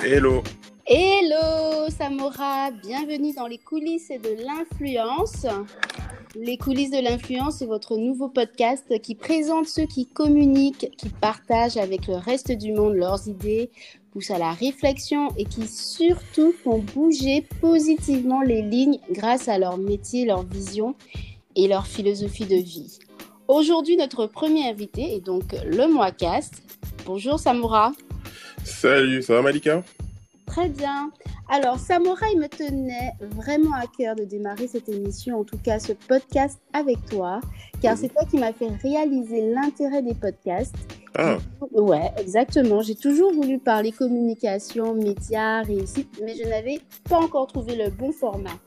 Hello. Hello Samora, bienvenue dans les coulisses de l'influence. Les coulisses de l'influence est votre nouveau podcast qui présente ceux qui communiquent, qui partagent avec le reste du monde leurs idées, poussent à la réflexion et qui surtout font bouger positivement les lignes grâce à leur métier, leur vision et leur philosophie de vie. Aujourd'hui, notre premier invité est donc le Moicast. Bonjour Samora. Salut, ça va Malika? Très bien. Alors, Samora, il me tenait vraiment à cœur de démarrer cette émission, en tout cas ce podcast avec toi, car c'est toi qui m'as fait réaliser l'intérêt des podcasts. Ah, Ouais, exactement. J'ai toujours voulu parler communication, médias, réussite, mais je n'avais pas encore trouvé le bon format.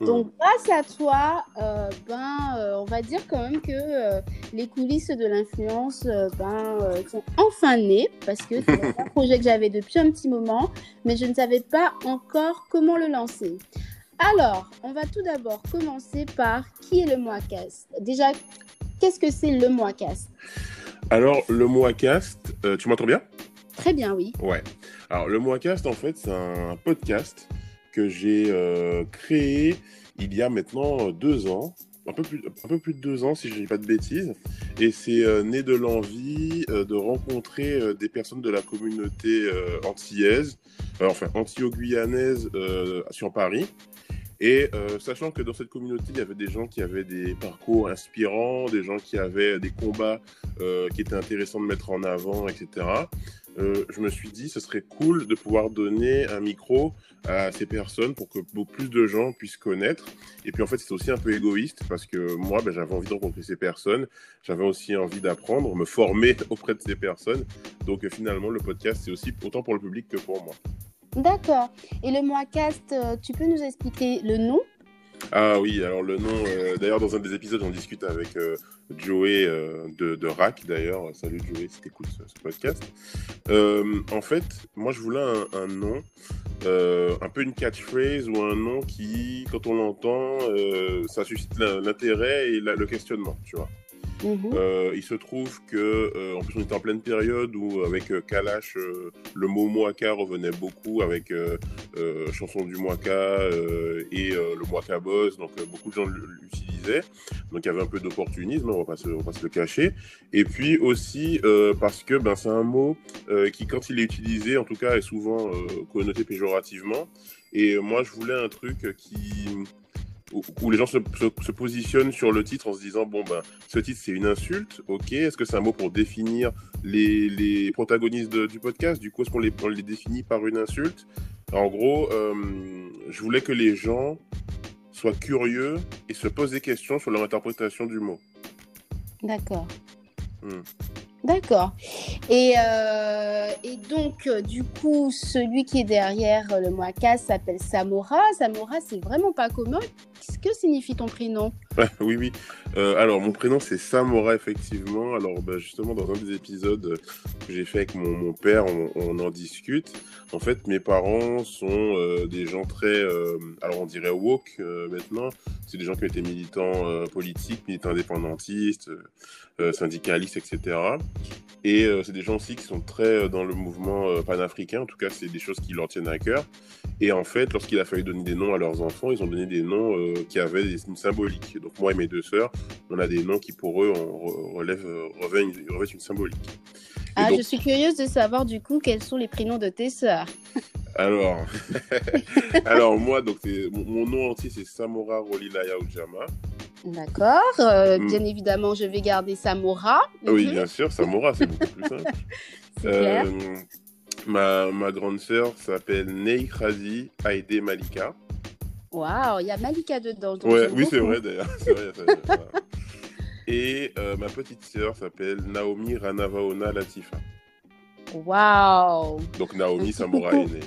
Donc, grâce à toi, euh, ben, euh, on va dire quand même que euh, les coulisses de l'influence ben, sont enfin nées, parce que c'est un projet que j'avais depuis un petit moment, mais je ne savais pas encore comment le lancer. Alors, on va tout d'abord commencer par qui est le Moicast Déjà, qu'est-ce que c'est le Moicast alors le Moacast, tu m'entends bien? Très bien, oui. Ouais. Alors le Moacast, en fait, c'est un podcast que j'ai euh, créé il y a maintenant deux ans, un peu plus, un peu plus de deux ans si je ne dis pas de bêtises, et c'est euh, né de l'envie euh, de rencontrer euh, des personnes de la communauté euh, antillaise, euh, enfin antillo-guyanaise euh, sur Paris. Et euh, sachant que dans cette communauté, il y avait des gens qui avaient des parcours inspirants, des gens qui avaient des combats euh, qui étaient intéressants de mettre en avant, etc. Euh, je me suis dit, ce serait cool de pouvoir donner un micro à ces personnes pour que beaucoup plus de gens puissent connaître. Et puis en fait, c'est aussi un peu égoïste parce que moi, ben, j'avais envie de rencontrer ces personnes, j'avais aussi envie d'apprendre, me former auprès de ces personnes. Donc finalement, le podcast, c'est aussi autant pour le public que pour moi. D'accord. Et le Moicast, euh, tu peux nous expliquer le nom? Ah oui, alors le nom, euh, d'ailleurs dans un des épisodes, on discute avec euh, Joey euh, de, de RAC, d'ailleurs. Salut Joey, si t'écoutes ce, podcast. En fait, moi je voulais un, nom, un peu une catchphrase ou un nom qui, quand on l'entend, ça suscite l'in- l'intérêt et le questionnement, tu vois. Mhm. Euh, il se trouve que, euh, en plus, on était en pleine période où, avec euh, Kalash, le mot Moaka revenait beaucoup avec chanson du Moaka et le Moaka Boss. Donc, beaucoup de gens l'utilisaient. Donc, il y avait un peu d'opportunisme, on va se, va pas se le cacher. Et puis aussi parce que ben, c'est un mot qui, quand il est utilisé, en tout cas, est souvent connoté péjorativement. Et moi, je voulais un truc qui où, où les gens se, se, se positionnent sur le titre en se disant bon ben ce titre c'est une insulte, ok. Est-ce que c'est un mot pour définir les, les protagonistes de- du podcast? Du coup, est-ce qu'on les, on les définit par une insulte? En gros, euh, je voulais que les gens soient curieux et se posent des questions sur leur interprétation du mot. D'accord. Hmm. D'accord. Et, euh, donc, euh, du coup, celui qui est derrière euh, le Moicast s'appelle Samora. Samora, c'est vraiment pas commun. Qu'est-ce que signifie ton prénom? oui, oui. Euh, alors, mon prénom, c'est Samora, effectivement. Alors, bah, justement, dans un des épisodes que j'ai fait avec mon, père, on, en discute. En fait, mes parents sont euh, des gens très, euh, alors on dirait woke maintenant. C'est des gens qui ont été militants politiques, militants indépendantistes, syndicalistes, etc. Et c'est des gens aussi qui sont très dans le mouvement panafricain. En tout cas, c'est des choses qui leur tiennent à cœur. Et en fait, lorsqu'il a fallu donner des noms à leurs enfants, ils ont donné des noms qui avaient des- une symbolique. Donc moi et mes deux sœurs, on a des noms qui pour eux on re- relèvent, euh, revêtent une, symbolique. Et Ah, donc- je suis curieuse de savoir, du coup, quels sont les prénoms de tes sœurs. Alors, alors moi, donc mon, nom entier c'est Samora Rolilaya Ojama. D'accord. Euh, Mm. Bien évidemment, je vais garder Samora. Oui, Mhm. bien sûr, Samora, c'est beaucoup plus simple. Clair. Euh, ma, ma grande sœur s'appelle Ney Khazi Aïdé Malika. Waouh, il y a Malika dedans. Ouais, oui, c'est vrai d'ailleurs. Et euh, ma petite sœur s'appelle Naomi Ranavaona Latifa. Waouh. Donc Naomi coucou. est née.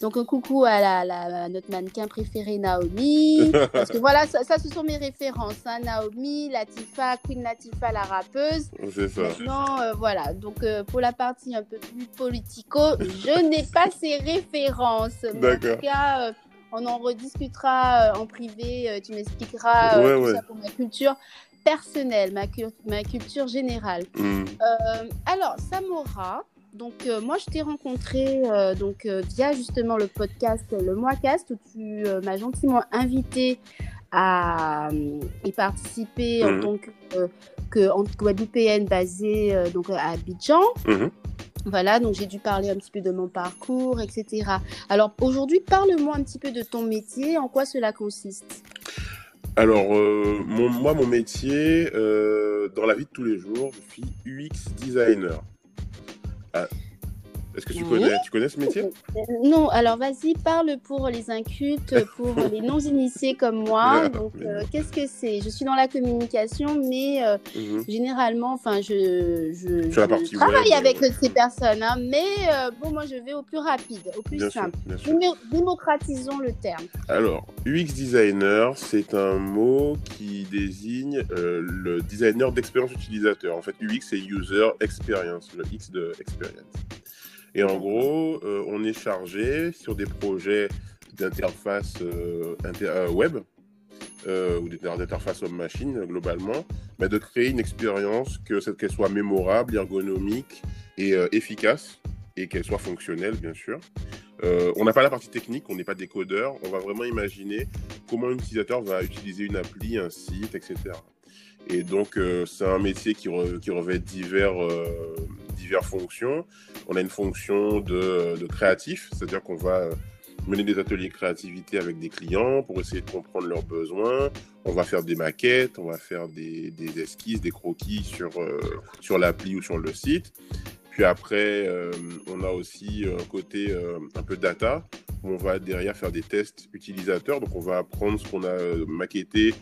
Donc un coucou à, la, la- à notre mannequin préféré Naomi. Parce que voilà, ça, ça, ce sont mes références. hein. Naomi, Latifa, Queen Latifa, la rappeuse. C'est ça. Maintenant, euh, voilà. Donc euh, pour la partie un peu plus politico, je n'ai pas ces références. En D'accord. tout cas, euh, on en rediscutera euh, en privé. euh, tu m'expliqueras euh, Ouais, tout ouais. ça pour ma culture personnelle, ma, cul- ma culture générale. Hmm. Alors, Samora, donc moi je t'ai rencontré donc via justement le podcast Le Moicast où tu m'as gentiment invité à y participer en mhm. tant que, que Guadeloupéenne basée donc à Abidjan. Mhm. Voilà, donc j'ai dû parler un petit peu de mon parcours, etc. Alors aujourd'hui, parle-moi un petit peu de ton métier, en quoi cela consiste? Alors, euh, moi, mon métier, euh, dans la vie de tous les jours, je suis UX designer. Ah, est-ce que tu connais, tu connais ce métier? Euh, Non, alors vas-y, parle pour les incultes, pour les non-initiés comme moi. Donc, euh, qu'est-ce que c'est? Je suis dans la communication, mais euh, mhm. généralement, enfin, je, je, travaille avec ces personnes, hein, mais bon, moi, je vais au plus rapide, au plus simple. Démocratisons le terme. Alors, UX designer, c'est un mot qui désigne le designer d'expérience utilisateur. En fait, UX, c'est user experience, le X de experience. Et en gros, euh, on est chargé sur des projets d'interface euh, euh, web ou d'interface homme-machine globalement, de créer une expérience que qu'elle soit mémorable, ergonomique et efficace et qu'elle soit fonctionnelle bien sûr. on n'a pas la partie technique, on n'est pas des codeurs, on va vraiment imaginer comment un utilisateur va utiliser une appli, un site, etc. Et donc, c'est un métier qui, qui revêt divers, fonctions. On a une fonction de, de créatif, c'est-à-dire qu'on va euh, mener des ateliers créativité avec des clients pour essayer de comprendre leurs besoins. On va faire des maquettes, on va faire des, esquisses, des croquis sur, euh, sur l'appli ou sur le site. Puis après, euh, on a aussi un côté un peu data, où on va derrière faire des tests utilisateurs. Donc on va prendre ce qu'on a maquetté,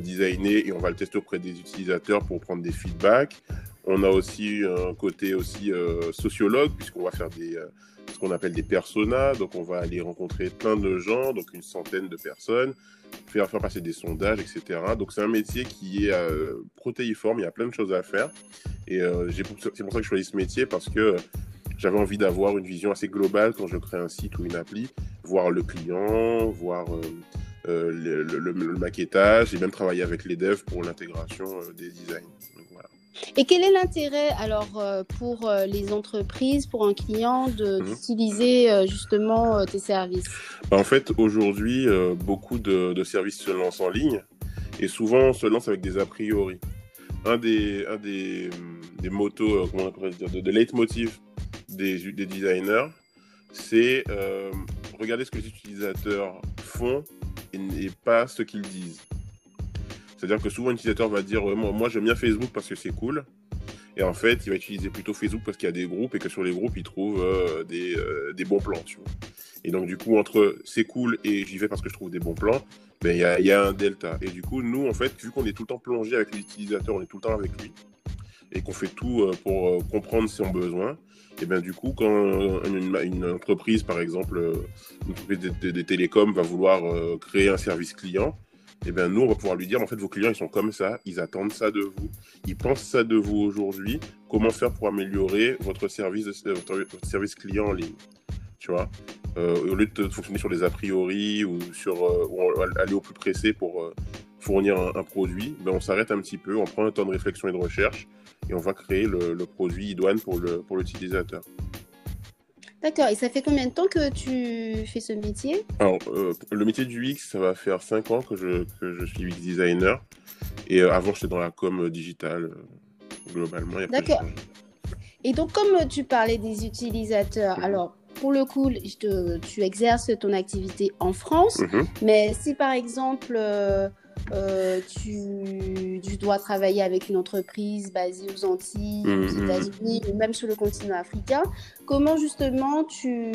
designé, et on va le tester auprès des utilisateurs pour prendre des feedbacks. On a aussi un côté aussi euh, sociologue, puisqu'on va faire des, euh, ce qu'on appelle des personas. Donc, on va aller rencontrer plein de gens, donc une centaine de personnes, faire, faire passer des sondages, etc. Donc, c'est un métier qui est euh, protéiforme, il y a plein de choses à faire. Et c'est pour ça que je choisis ce métier, parce que j'avais envie d'avoir une vision assez globale quand je crée un site ou une appli, voir le client, voir le, maquettage, et même travailler avec les devs pour l'intégration des designs. Et quel est l'intérêt alors euh, pour euh, les entreprises, pour un client, mhm. d'utiliser euh, justement tes services? Bah, En fait, aujourd'hui, beaucoup de, services se lancent en ligne et souvent se lancent avec des a priori. Un des, un des, des motos, comment on pourrait dire, de, de leitmotiv des, des designers, c'est regarder ce que les utilisateurs font et pas ce qu'ils disent. C'est-à-dire que souvent, l'utilisateur va dire moi, moi j'aime bien Facebook parce que c'est cool. Et en fait, il va utiliser plutôt Facebook parce qu'il y a des groupes et que sur les groupes, il trouve euh, des, euh, des, bons plans. Et donc, du coup, entre c'est cool et j'y vais parce que je trouve des bons plans, ben, il y, a, y, a, un delta. Et du coup, nous, en fait, vu qu'on est tout le temps plongé avec l'utilisateur, on est tout le temps avec lui et qu'on fait tout euh, pour comprendre son besoin, et bien du coup, quand une, entreprise, par exemple, une entreprise des, télécoms va vouloir créer un service client, eh bien nous, on va pouvoir lui dire, en fait, vos clients, ils sont comme ça, ils attendent ça de vous, ils pensent ça de vous aujourd'hui, comment faire pour améliorer votre service, euh, votre, service client en ligne, tu vois? Euh, Au lieu de fonctionner sur des a priori ou sur euh, aller au plus pressé pour fournir un, produit, ben on s'arrête un petit peu, on prend un temps de réflexion et de recherche et on va créer le, produit idoine pour l'utilisateur. Pour D'accord. Et ça fait combien de temps que tu fais ce métier? Alors, euh, le métier du UX, ça va faire 5 ans que je, que je suis UX designer. Et euh, avant, j'étais dans la com digitale, euh, globalement. D'accord. Et donc, comme tu parlais des utilisateurs, mhm. alors pour le coup, tu exerces ton activité en France, mhm. mais si par exemple euh, tu, dois travailler avec une entreprise basée aux Antilles, aux mm-hmm. États-Unis ou même sur le continent africain. Comment justement tu,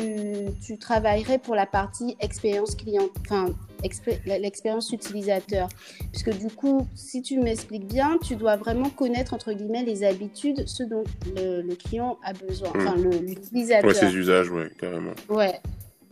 tu travaillerais pour la partie expérience client, enfin l'expérience utilisateur? Puisque du coup, si tu m'expliques bien, tu dois vraiment connaître entre guillemets les habitudes, ce dont le, client a besoin, mm. enfin l'utilisateur. Ouais, ses usages, ouais, carrément. Ouais.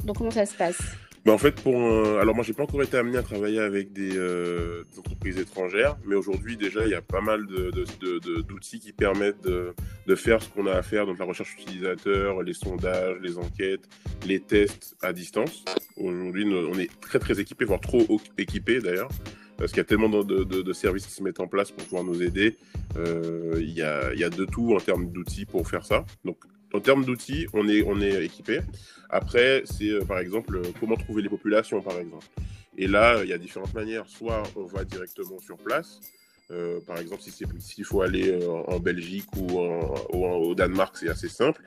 Donc comment ça se passe? Bah, en fait, pour alors moi, j'ai pas encore été amené à travailler avec des, euh, entreprises étrangères, mais aujourd'hui déjà, il y a pas mal d'outils de, qui permettent de, faire ce qu'on a à faire, donc la recherche utilisateur, les sondages, les enquêtes, les tests à distance. Aujourd'hui, on est très très équipé, voire trop équipé d'ailleurs, parce qu'il y a tellement de, services qui se mettent en place pour pouvoir nous aider. Euh, il, y a, y a de tout en termes d'outils pour faire ça. Donc en termes d'outils, on est, on est équipé. Après, c'est par exemple comment trouver les populations, par exemple. Et là, il y a différentes manières. Soit on va directement sur place. Euh, par exemple, si s'il faut aller euh, en Belgique ou, au Danemark, c'est assez simple.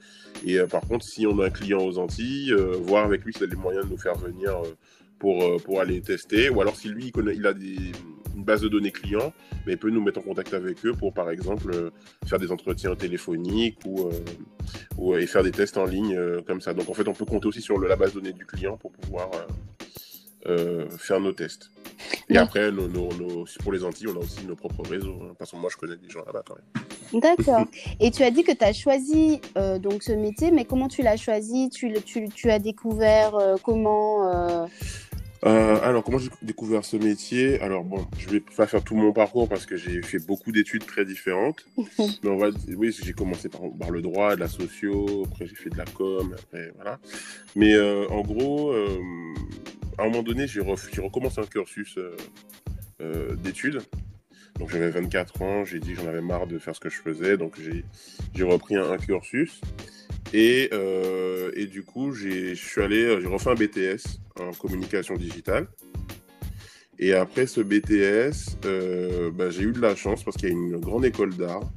Et euh, par contre, si on a un client aux Antilles, voir avec lui s'il a les moyens de nous faire venir pour, pour aller tester. Ou alors si lui, il, connaît, il a des, une base de données clients, mais peut nous mettre en contact avec eux pour, par exemple, faire des entretiens téléphoniques ou, ou et faire des tests en ligne comme ça. Donc en fait, on peut compter aussi sur la base de données du client pour pouvoir euh, faire nos tests. Et après, pour les Antilles, on a aussi nos propres réseaux. Hein, parce que moi, je connais des gens là-bas quand même. D'accord. Et tu as dit que tu as choisi euh, donc ce métier, mais comment tu l'as choisi? Tu, tu, tu, as découvert euh, comment alors, comment j'ai découvert ce métier? Alors, bon, je vais pas faire tout mon parcours parce que j'ai fait beaucoup d'études très différentes. mais on va, oui, j'ai commencé par, par, le droit, de la socio, après j'ai fait de la com, après, voilà. Mais en gros, à un moment donné, j'ai recommencé un cursus euh, euh, d'études. Donc j'avais 24 ans, j'ai dit que j'en avais marre de faire ce que je faisais, donc j'ai repris un, cursus. Et, euh, et, du coup, j'ai refait un BTS en communication digitale. Et après ce BTS, bah, j'ai eu de la chance parce qu'il y a une grande école d'art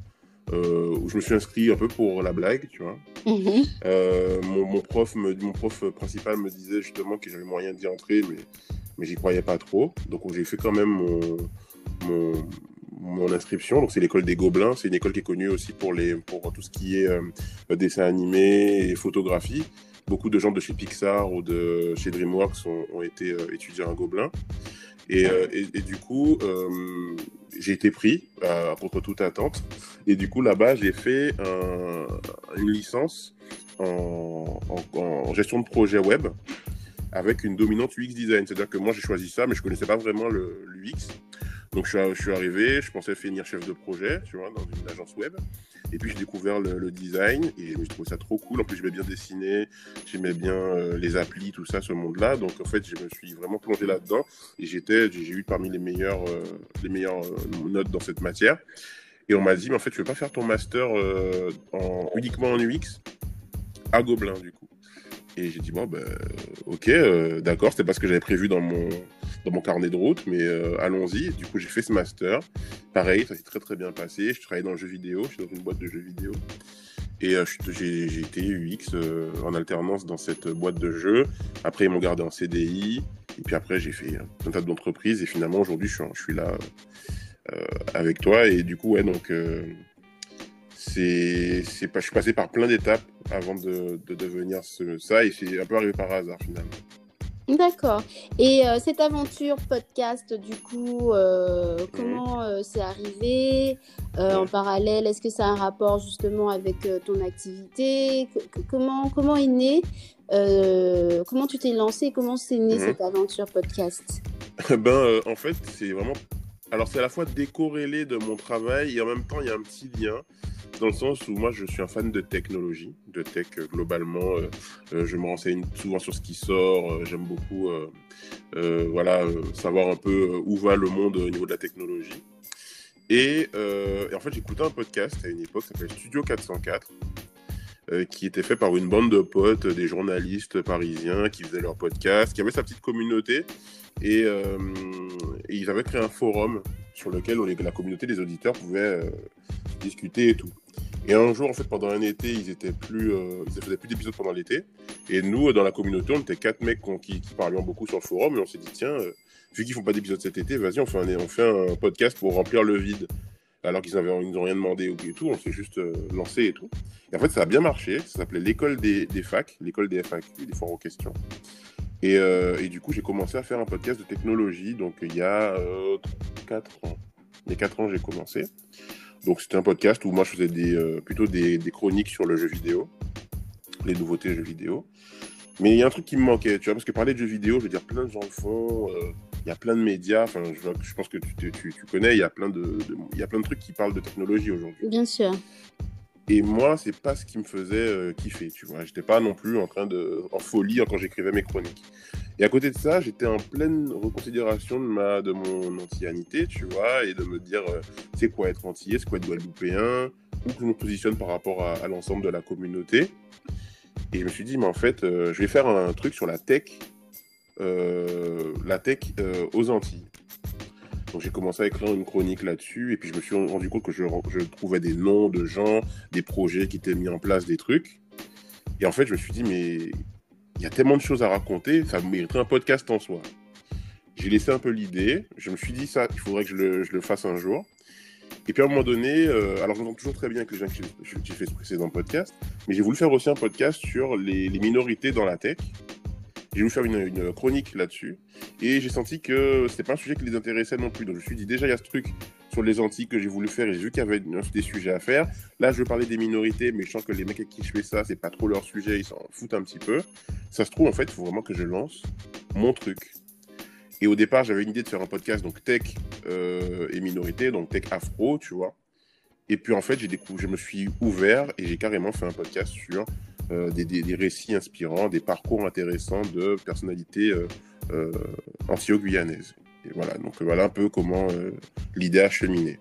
euh, où je me suis inscrit un peu pour la blague, tu vois. Mhm. Euh, mon, prof me, mon prof principal me disait justement que j'avais moyen d'y entrer, mais, mais j'y croyais pas trop. Donc j'ai fait quand même mon, mon, inscription. Donc c'est l'école des Gobelins. C'est une école qui est connue aussi pour, les, pour tout ce qui est euh, dessin animé et photographie. Beaucoup de gens de chez Pixar ou de chez DreamWorks ont, été étudiants à Gobelins. Et, et, du coup, j'ai été pris euh, contre toute attente. Et du coup, là-bas, j'ai fait une licence en, gestion de projet web avec une dominante UX design. C'est-à-dire que moi, j'ai choisi ça, mais je connaissais pas vraiment l'UX. Donc, je suis, arrivé, je pensais finir chef de projet, tu vois, dans une agence web. Et puis, j'ai découvert le, design et je trouvais ça trop cool. En plus, j'aimais bien dessiner, j'aimais bien euh, les applis, tout ça, ce monde-là. Donc, en fait, je me suis vraiment plongé là-dedans et j'étais, j'ai eu parmi les meilleures, euh, les meilleures euh, notes dans cette matière. Et on m'a dit, mais en fait, tu veux pas faire ton master en, uniquement en UX? À Gobelin, du coup. Et j'ai dit, bon, ben, ok, d'accord, c'était pas ce que j'avais prévu dans mon, dans mon carnet de route, mais euh, allons-y. Du coup, j'ai fait ce master. Pareil, ça s'est très très bien passé. Je travaillais dans le jeu vidéo, je suis dans une boîte de jeux vidéo. Et euh, j'ai été UX euh, en alternance dans cette boîte de jeux. Après, ils m'ont gardé en CDI. Et puis après, j'ai fait un tas d'entreprises. Et finalement, aujourd'hui, je, suis là avec toi. Et du coup, ouais, donc, c'est, je suis passé par plein d'étapes avant de, de devenir ça. Et c'est un peu arrivé par hasard, finalement. D'accord. Et euh, cette aventure podcast, du coup, euh, comment euh, c'est arrivé? En parallèle, est-ce que ça a un rapport justement avec ton activité? Comment comment est né Comment tu t'es lancé? Comment c'est né mhm. cette aventure podcast? Ben, en fait, c'est vraiment. Alors, c'est à la fois décorrélé de mon travail et en même temps, il y a un petit lien dans le sens où moi je suis un fan de technologie, de tech euh, globalement. Euh, euh, je me renseigne souvent sur ce qui sort. J'aime beaucoup, voilà, savoir un peu où va le monde au niveau de la technologie. Et, en fait, j'écoutais un podcast à une époque, ça s'appelait Studio 404. qui était fait par une bande de potes, des journalistes parisiens qui faisaient leur podcast, qui avaient sa petite communauté. Et, et ils avaient créé un forum sur lequel la communauté des auditeurs pouvait discuter et tout. Et un jour, en fait, pendant un été, ils étaient euh, faisaient plus d'épisodes pendant l'été. Et nous, dans la communauté, on était quatre mecs qui, qui parlions beaucoup sur le forum, et on s'est dit tiens, euh, vu qu'ils font pas d'épisodes cet été, vas-y, on fait un, podcast pour remplir le vide. Alors qu'ils avaient, ils nous ont rien demandé et tout, on s'est juste euh, lancé et tout. Et en fait, ça a bien marché. Ça s'appelait l'école des, des facs, l'école des FAQ, des aux questions. Et, et du coup, j'ai commencé à faire un podcast de technologie. Donc, il y a 4 ans. Il y a 4 ans, j'ai commencé. Donc c'était un podcast où moi je faisais des, euh, plutôt des, chroniques sur le jeu vidéo, les nouveautés jeux vidéo. Mais il y a un truc qui me manquait, tu vois, parce que parler de jeux vidéo, je veux dire, plein de gens le font, euh, il y a plein de médias, enfin, je, pense que tu, tu, connais, il y, a plein de, il y a plein de trucs qui parlent de technologie aujourd'hui. Bien sûr. Et moi, c'est pas ce qui me faisait euh, kiffer, tu vois. J'étais pas non plus en train de, en folie quand j'écrivais mes chroniques. Et à côté de ça, j'étais en pleine reconsidération de ma, de mon antillanité, tu vois, et de me dire, euh, c'est quoi être antillais, c'est quoi être guadeloupéen, où je me positionne par rapport à, l'ensemble de la communauté. Et je me suis dit, mais en fait, je vais faire un truc sur la tech, la tech aux Antilles. Donc j'ai commencé à écrire une chronique là-dessus et puis je me suis rendu compte que je, trouvais des noms de gens, des projets qui étaient mis en place, des trucs. Et en fait, je me suis dit, mais il y a tellement de choses à raconter, ça mériterait un podcast en soi. J'ai laissé un peu l'idée, je me suis dit ça, il faudrait que je le, fasse un jour. Et puis à un moment donné, euh, alors j'entends toujours très bien avec les gens que j'ai fait ce précédent podcast, mais j'ai voulu faire aussi un podcast sur les minorités dans la tech. J'ai voulu faire une, chronique là-dessus. Et j'ai senti que c'était pas un sujet qui les intéressait non plus. Donc je me suis dit, déjà, il y a ce truc sur les Antilles que j'ai voulu faire et j'ai vu qu'il y avait des sujets à faire. Là, je veux parler des minorités, mais je sens que les mecs avec qui je fais ça, c'est pas trop leur sujet, ils s'en foutent un petit peu. Ça se trouve, en fait, il faut vraiment que je lance mon truc. Et au départ, j'avais une idée de faire un podcast, donc tech euh, et minorité, donc tech afro, tu vois. Et puis en fait, j'ai je me suis ouvert et j'ai carrément fait un podcast sur euh, des, des, récits inspirants, des parcours intéressants de personnalités euh, euh, antio-guyanaises. Et voilà, donc voilà un peu comment l'idée a cheminé.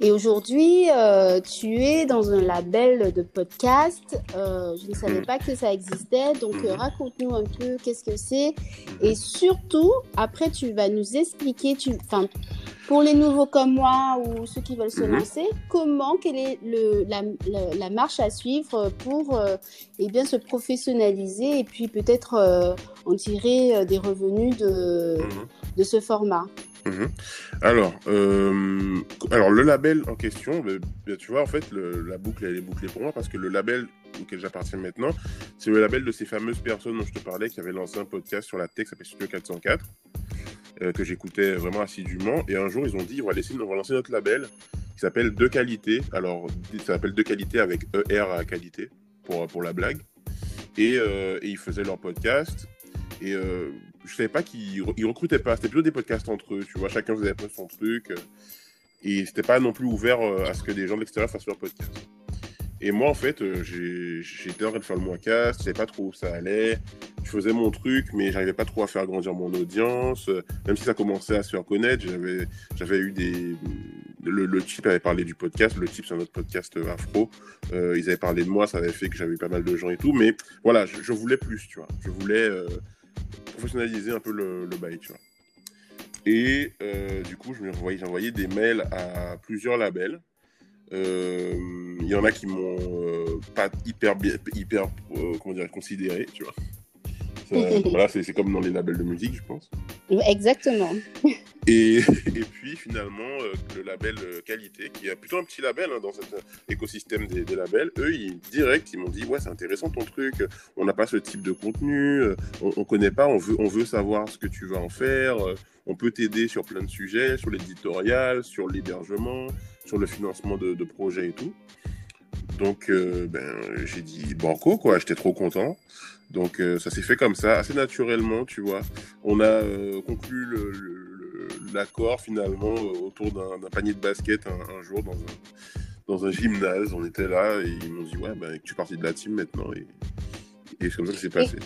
Et aujourd'hui, euh, tu es dans un label de podcast. Euh, je ne savais mm. pas que ça existait. Donc, euh, mm-hmm. raconte-nous un peu qu'est-ce que c'est. Et surtout, après, tu vas nous expliquer, tu, pour les nouveaux comme moi ou ceux qui veulent se mm-hmm. lancer, comment, quelle est le, la, la, marche à suivre pour eh bien, se professionnaliser et puis peut-être en tirer des revenus de, mm-hmm. de ce format? Mhm. Alors, euh, alors, le label en question, ben, ben, tu vois, en fait, la boucle, elle est bouclée pour moi parce que le label auquel j'appartiens maintenant, c'est le label de ces fameuses personnes dont je te parlais qui avaient lancé un podcast sur la tech, qui s'appelle Studio 404, euh, que j'écoutais vraiment assidûment. Et un jour, ils ont dit, on va, laisser, lancer notre label qui s'appelle De Qualité. Alors, ça s'appelle De Qualité avec ER à qualité, pour, la blague. Et, euh, et ils faisaient leur podcast. Je savais pas qu'ils recrutaient pas. C'était plutôt des podcasts entre eux, tu vois. Chacun faisait un son truc. Euh, et c'était pas non plus ouvert euh, à ce que des gens de l'extérieur fassent leur podcast. Et moi, en fait, euh, j'étais en train de faire le mois-cast, je savais pas trop où ça allait. Je faisais mon truc, mais j'arrivais pas trop à faire grandir mon audience. Même si ça commençait à se faire connaître, j'avais eu des. Le, le Chip avait parlé du podcast. Le Chip, c'est un autre podcast afro. ils avaient parlé de moi, ça avait fait que j'avais pas mal de gens et tout. Mais voilà, je, voulais plus, tu vois. Je voulais professionnaliser un peu le, bail, tu vois. Et euh, du coup, j'ai envoyé des mails à plusieurs labels. Euh, il y en a qui m'ont euh, pas hyper, hyper comment dire, considéré, tu vois. voilà, c'est comme dans les labels de musique, je pense. Exactement. Et, et puis finalement, euh, le label euh, qualité, qui est plutôt un petit label hein, dans cet euh, écosystème des, des, labels, eux, ils, direct, ils m'ont dit Ouais, c'est intéressant ton truc, on n'a pas ce type de contenu, on, on connaît pas, on veut, on veut savoir ce que tu vas en faire, on peut t'aider sur plein de sujets, sur l'éditorial, sur l'hébergement, sur le financement de, de projets et tout. Donc, ben, j'ai dit banco, quoi, j'étais trop content. Donc, ça s'est fait comme ça, assez naturellement, tu vois. On a conclu le, le l'accord finalement autour d'un panier de basket un, jour dans un, dans un gymnase. On était là et ils m'ont dit Ouais, ben, tu es parti de la team maintenant. Et, et c'est comme ça que c'est passé.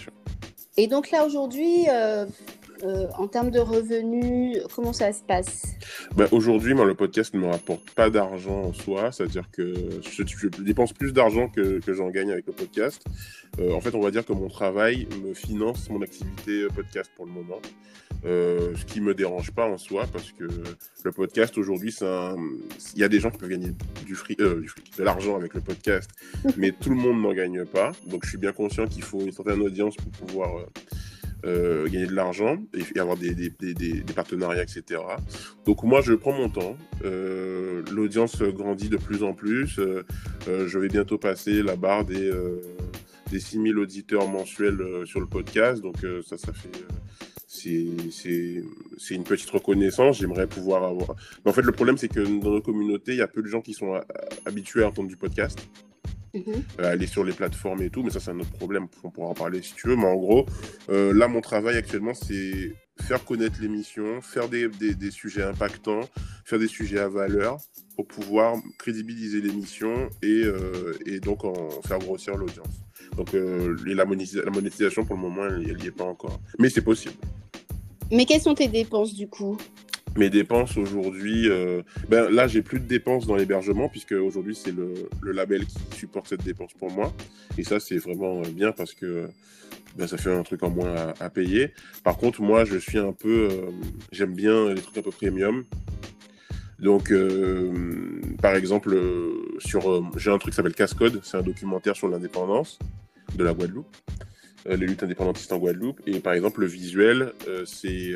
Et, donc là aujourd'hui, euh, euh, en termes de revenus, comment ça se passe? Ben, Aujourd'hui, moi, le podcast ne me rapporte pas d'argent en soi, c'est-à-dire que je, dépense plus d'argent que, que j'en gagne avec le podcast. Euh, en fait, on va dire que mon travail me finance mon activité podcast pour le moment. Euh, ce qui me dérange pas en soi parce que le podcast aujourd'hui, il y a des gens qui peuvent gagner du fric, euh, de l'argent avec le podcast, mais tout le monde n'en gagne pas. Donc je suis bien conscient qu'il faut une certaine audience pour pouvoir euh, gagner de l'argent et, avoir des, des, des, des, partenariats, etc. Donc moi, je prends mon temps. L'audience grandit de plus en plus. je vais bientôt passer la barre des des 6000 auditeurs mensuels sur le podcast. Donc ça, ça fait c'est une petite reconnaissance. J'aimerais pouvoir avoir. Mais en fait, le problème, c'est que dans nos communautés, il y a peu de gens qui sont euh, habitués à entendre du podcast. Mhm. Euh, aller sur les plateformes et tout, mais ça, c'est un autre problème. On pourra en parler si tu veux. Mais en gros, euh, là, mon travail actuellement, c'est faire connaître l'émission, faire des, des, sujets impactants, faire des sujets à valeur pour pouvoir crédibiliser l'émission et, et donc en faire grossir l'audience. Donc la, monétisation, pour le moment, elle n'y est pas encore. Mais c'est possible. Mais quelles sont tes dépenses du coup? Mes dépenses aujourd'hui, euh, ben là j'ai plus de dépenses dans l'hébergement puisque aujourd'hui c'est le, label qui supporte cette dépense pour moi et ça c'est vraiment bien parce que ben, ça fait un truc en moins à, payer. Par contre moi je suis un peu, euh, j'aime bien les trucs un peu premium. Donc euh, par exemple sur, euh, j'ai un truc qui s'appelle Cascode, c'est un documentaire sur l'indépendance de la Guadeloupe, les luttes indépendantistes en Guadeloupe et par exemple le visuel c'est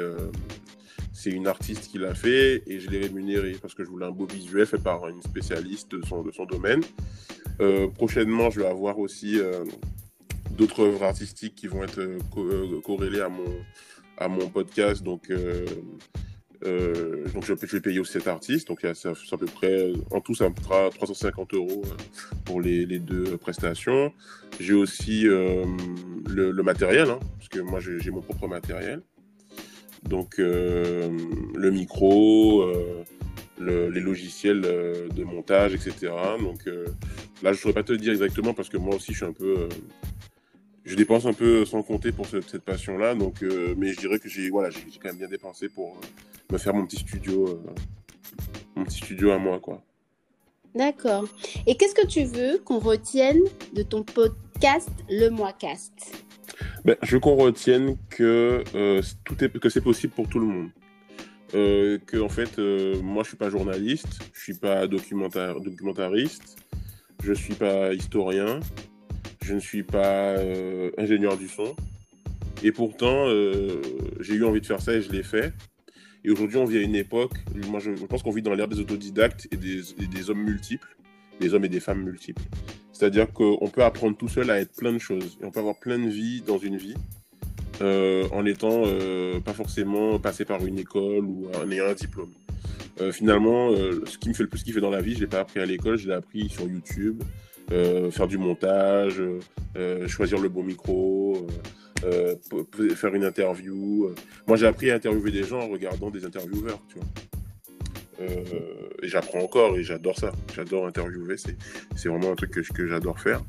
c'est une artiste qui l'a fait et je l'ai rémunéré parce que je voulais un beau visuel fait par une spécialiste de son, de son domaine. Euh, prochainement, je vais avoir aussi euh, d'autres œuvres artistiques qui vont être euh, co corrélées à mon, à mon podcast. Donc, donc je, vais payer aussi cet artiste. Donc, c'est à peu près, en tout, ça me fera 350 euros pour les, les deux prestations. J'ai aussi le, le, matériel, hein, parce que moi, j'ai mon propre matériel. Donc euh, le micro, euh, le, les logiciels euh, de montage, etc. Donc là, je ne saurais pas te dire exactement parce que moi aussi, je dépense un peu sans compter pour ce, cette passion-là, donc, mais je dirais que j'ai voilà, j'ai quand même bien dépensé pour me faire mon petit studio, mon petit studio à moi, quoi. D'accord. Et qu'est-ce que tu veux qu'on retienne de ton podcast Le Moicast ben, je veux qu'on retienne que euh, est c'est possible pour tout le monde. Euh, que en fait, euh, moi, je suis pas journaliste, je suis pas documentaire, documentariste, je suis pas historien, je ne suis pas ingénieur du son. Et pourtant, j'ai eu envie de faire ça et je l'ai fait. Et aujourd'hui, on vit à une époque, moi je, je pense qu'on vit dans l'ère des autodidactes et des, et des hommes multiples, des hommes et des femmes multiples. C'est-à-dire qu'on peut apprendre tout seul à être plein de choses. Et on peut avoir plein de vies dans une vie euh, en étant euh, pas forcément passé par une école ou en ayant un diplôme. Euh, finalement, ce qui me fait le plus kiffer dans la vie, je l'ai pas appris à l'école, je l'ai appris sur YouTube, faire du montage, choisir le bon micro, faire une interview. Moi, j'ai appris à interviewer des gens en regardant des intervieweurs, tu vois. Euh, et j'apprends encore et j'adore ça. J'adore interviewer, c'est vraiment un truc que, j'adore faire.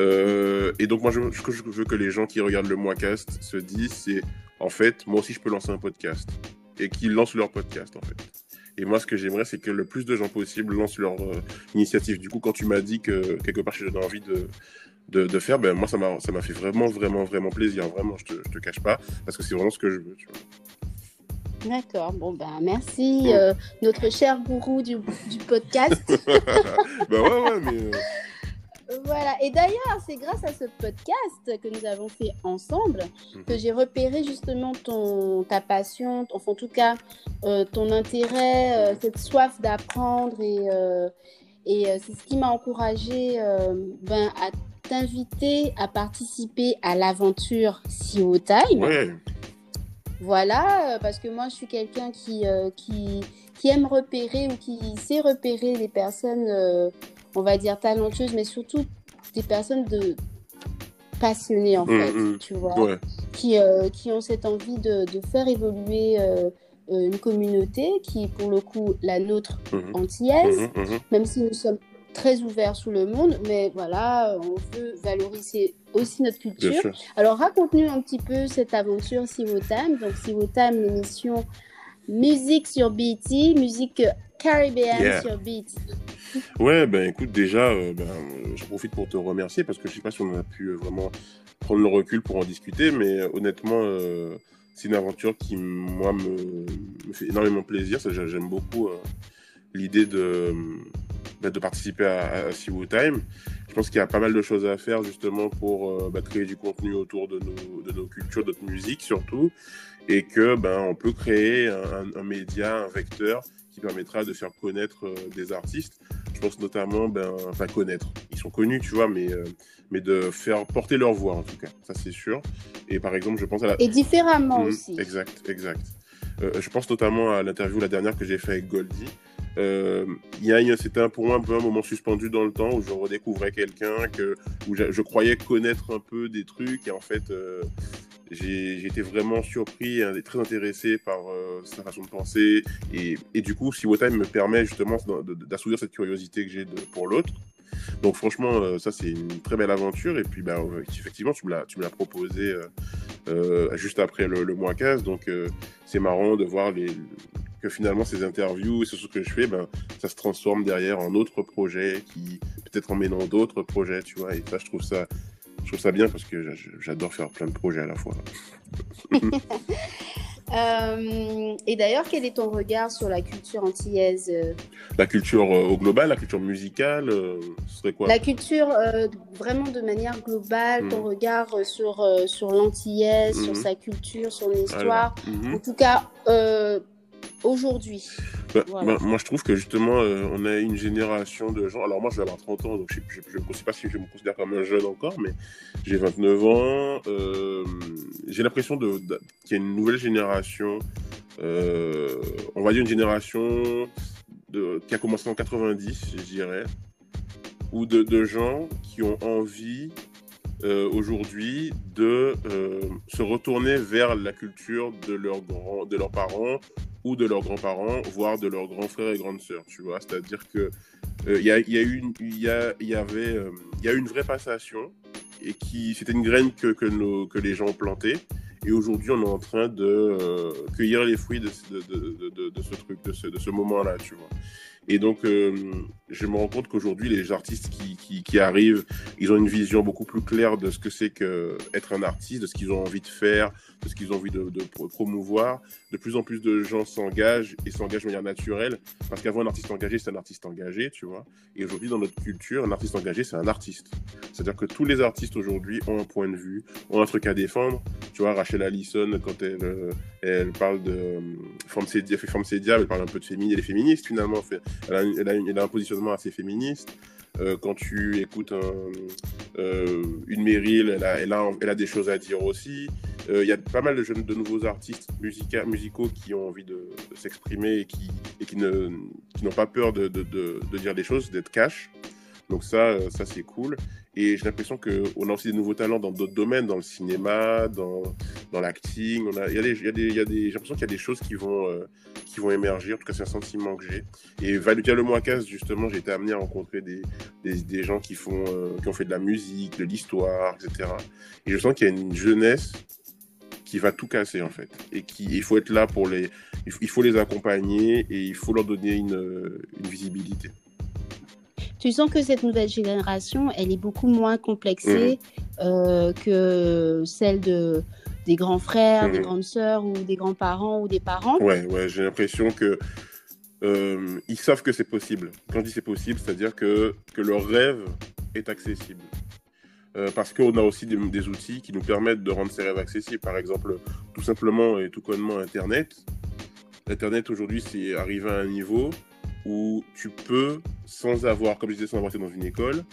Euh, et donc moi, ce que je veux que les gens qui regardent le Moicast se disent, c'est en fait, moi aussi, je peux lancer un podcast et qu'ils lancent leur podcast en fait. Et moi, ce que j'aimerais, c'est que le plus de gens possible lancent leur euh, initiative. Du coup, quand tu m'as dit que quelque part, j'ai envie de, faire, ben moi, ça m'a fait vraiment, vraiment, vraiment plaisir. Vraiment, je te, cache pas, parce que c'est vraiment ce que je veux. D'accord, bon ben merci euh, notre cher gourou du, du podcast. ben ouais, ouais, mais... Euh... Voilà, et d'ailleurs, c'est grâce à ce podcast que nous avons fait ensemble Mhm. que j'ai repéré justement ton, ta passion, enfin en tout cas euh, ton intérêt, euh, cette soif d'apprendre et, euh, et c'est ce qui m'a encouragé ben, à t'inviter à participer à l'aventure CEO Time. Ouais, Voilà, euh, parce que moi, je suis quelqu'un qui, euh, qui, qui aime repérer ou qui sait repérer les personnes, euh, on va dire, talentueuses, mais surtout des personnes de passionnées, en Mm, fait, mm. tu vois, ouais. qui, euh, qui ont cette envie de, de faire évoluer une communauté qui, est pour le coup, la nôtre Mhm. antillaise, mhm. même si nous sommes très ouverts sous le monde, mais voilà, on veut valoriser aussi notre culture. Alors, raconte-nous un petit peu cette aventure Sivotam. Donc, Sivotam, l'émission musique sur BT, musique caribéenne Yeah. sur BT. Ouais, ben écoute, déjà, euh, ben, je profite pour te remercier parce que je sais pas si on a pu euh, vraiment prendre le recul pour en discuter, mais euh, honnêtement, euh, c'est une aventure qui, moi, me, me fait énormément plaisir. J'aime beaucoup l'idée de, ben, de participer à, à Siwo Time. Je pense qu'il y a pas mal de choses à faire justement pour euh, ben, créer du contenu autour de nos, de nos cultures, de notre musique surtout, et que ben on peut créer un, un média, un vecteur qui permettra de faire connaître euh, des artistes. Je pense notamment, ben, pas connaître, ils sont connus, tu vois, mais, euh, mais de faire porter leur voix en tout cas, ça c'est sûr. Et par exemple, je pense à la. Et différemment Mhm, aussi. Exact, exact. Je pense notamment à l'interview la dernière que j'ai fait avec Goldie. Euh, c'était pour moi un peu un moment suspendu dans le temps où je redécouvrais quelqu'un que où je, croyais connaître un peu des trucs et en fait euh, j'ai été vraiment surpris et très intéressé par euh, sa façon de penser. Et, du coup si Time me permet justement d'assouvir cette curiosité que j'ai pour l'autre. Donc franchement euh, ça c'est une très belle aventure. Et puis bah, euh, effectivement tu me l'as proposé juste après le, mois 15 donc c'est marrant de voir les que finalement ces interviews et ce que je fais, ben, ça se transforme derrière en autres projets qui peut-être en mêlant d'autres projets, tu vois. Et ça, je trouve ça, je trouve ça bien parce que j'adore faire plein de projets à la fois. Euh, et d'ailleurs, quel est ton regard sur la culture antillaise? La culture euh, au global, la culture musicale, euh, ce serait quoi? La culture vraiment de manière globale, ton hmm. regard sur, sur l'antillaise, sur hmm. sa culture, son histoire. Hmm. En tout cas, aujourd'hui bah, bah, Moi, je trouve que justement, euh, on a une génération de gens. Alors, moi, je vais avoir 30 ans, donc je ne sais pas si je me considère comme un jeune encore, mais j'ai 29 ans. Euh, j'ai l'impression qu'il y a une nouvelle génération, euh, on va dire une génération de, qui a commencé en 90, je dirais, ou de, de gens qui ont envie euh, aujourd'hui de euh, se retourner vers la culture de, leurs grands, de leurs parents de leurs grands-parents, voire de leurs grands frères et grandes sœurs, tu vois. C'est-à-dire que il euh, y, a, y, a une, y, a, y avait, il y a une vraie passation et qui, c'était une graine que, que, les gens plantée. Et aujourd'hui, on est en train de cueillir les fruits de, de, ce truc, de ce, ce moment-là, tu vois. Et donc, euh, je me rends compte qu'aujourd'hui, les artistes qui, qui, arrivent, ils ont une vision beaucoup plus claire de ce que c'est qu'être un artiste, de ce qu'ils ont envie de faire, de ce qu'ils ont envie de, promouvoir. De plus en plus de gens s'engagent et s'engagent de manière naturelle. Parce qu'avant, un artiste engagé, c'est un artiste engagé, tu vois. Et aujourd'hui, dans notre culture, un artiste engagé, c'est un artiste. C'est-à-dire que tous les artistes aujourd'hui ont un point de vue, ont un truc à défendre. Tu vois, Rachel Allison, quand elle, euh, elle parle de euh, Forme elle fait elle parle un peu de féministe, elle est féministe finalement. Elle a, un positionnement assez féministe. Euh, quand tu écoutes euh, une Meryl, elle a, des choses à dire aussi. Euh, il y a pas mal de jeunes, de nouveaux artistes musicaux qui ont envie de, s'exprimer et qui, n'ont pas peur de, dire des choses, d'être cash. Donc ça c'est cool. Et j'ai l'impression qu'on a aussi des nouveaux talents dans d'autres domaines, dans le cinéma, dans, dans l'acting. J'ai l'impression qu'il y a des choses qui vont, euh, qui vont émerger. En tout cas, c'est un sentiment que j'ai. Et Valutia Le Moicas, justement, j'ai été amené à rencontrer des, des, des gens qui, font, euh, qui ont fait de la musique, de l'histoire, etc. Et je sens qu'il y a une jeunesse qui va tout casser en fait et qui il faut être là pour les il faut les accompagner et il faut leur donner une, une visibilité. Tu sens que cette nouvelle génération, elle est beaucoup moins complexée mhm. euh, que celle de, des grands frères, des mhm. grandes sœurs ou des grands-parents ou des parents. Ouais, ouais, j'ai l'impression que euh, ils savent que c'est possible. Quand je dis c'est possible, c'est-à-dire que, que leur rêve est accessible. Euh, parce qu'on a aussi des, des, outils qui nous permettent de rendre ces rêves accessibles. Par exemple, tout simplement et tout connement Internet. Internet aujourd'hui, c'est arrivé à un niveau où tu peux, sans avoir, comme je disais, sans avoir été dans une école,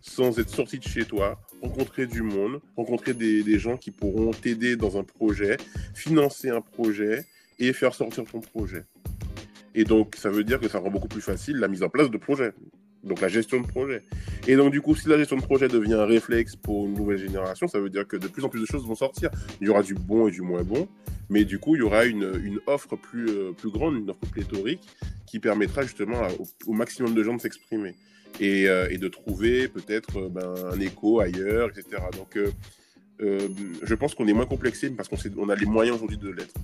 sans être sorti de chez toi, rencontrer du monde, rencontrer des, des gens qui pourront t'aider dans un projet, financer un projet et faire sortir ton projet. Et donc, ça veut dire que ça rend beaucoup plus facile la mise en place de projets. Donc, la gestion de projet. Et donc, du coup, si la gestion de projet devient un réflexe pour une nouvelle génération, ça veut dire que de plus en plus de choses vont sortir. Il y aura du bon et du moins bon. Mais du coup, il y aura une, une offre plus, euh, plus grande, une offre pléthorique qui permettra justement au, maximum de gens de s'exprimer et, euh, et, de trouver peut-être euh, ben, un écho ailleurs, etc. Donc, je pense qu'on est moins complexé parce qu'on on a les moyens aujourd'hui de l'être.